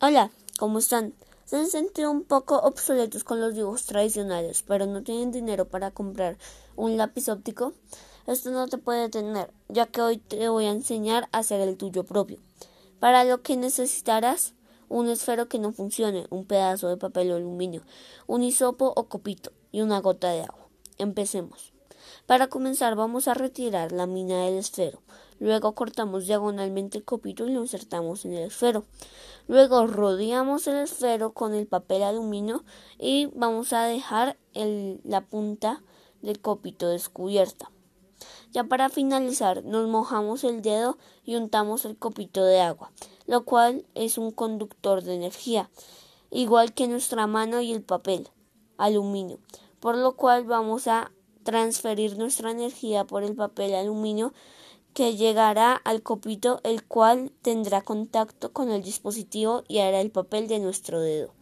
Hola, ¿cómo están? Se han sentido un poco obsoletos con los dibujos tradicionales, pero no tienen dinero para comprar un lápiz óptico. Esto no te puede detener, ya que hoy te voy a enseñar a hacer el tuyo propio. Para lo que necesitarás un esfero que no funcione, un pedazo de papel o aluminio, un hisopo o copito y una gota de agua. Empecemos. Para comenzar vamos a retirar la mina del esfero. Luego cortamos diagonalmente el copito y lo insertamos en el esfero. Luego rodeamos el esfero con el papel aluminio y vamos a dejar la punta del copito descubierta. Ya para finalizar nos mojamos el dedo y untamos el copito de agua, lo cual es un conductor de energía, igual que nuestra mano y el papel aluminio, por lo cual vamos a transferir nuestra energía por el papel aluminio que llegará al copito el cual tendrá contacto con el dispositivo y hará el papel de nuestro dedo.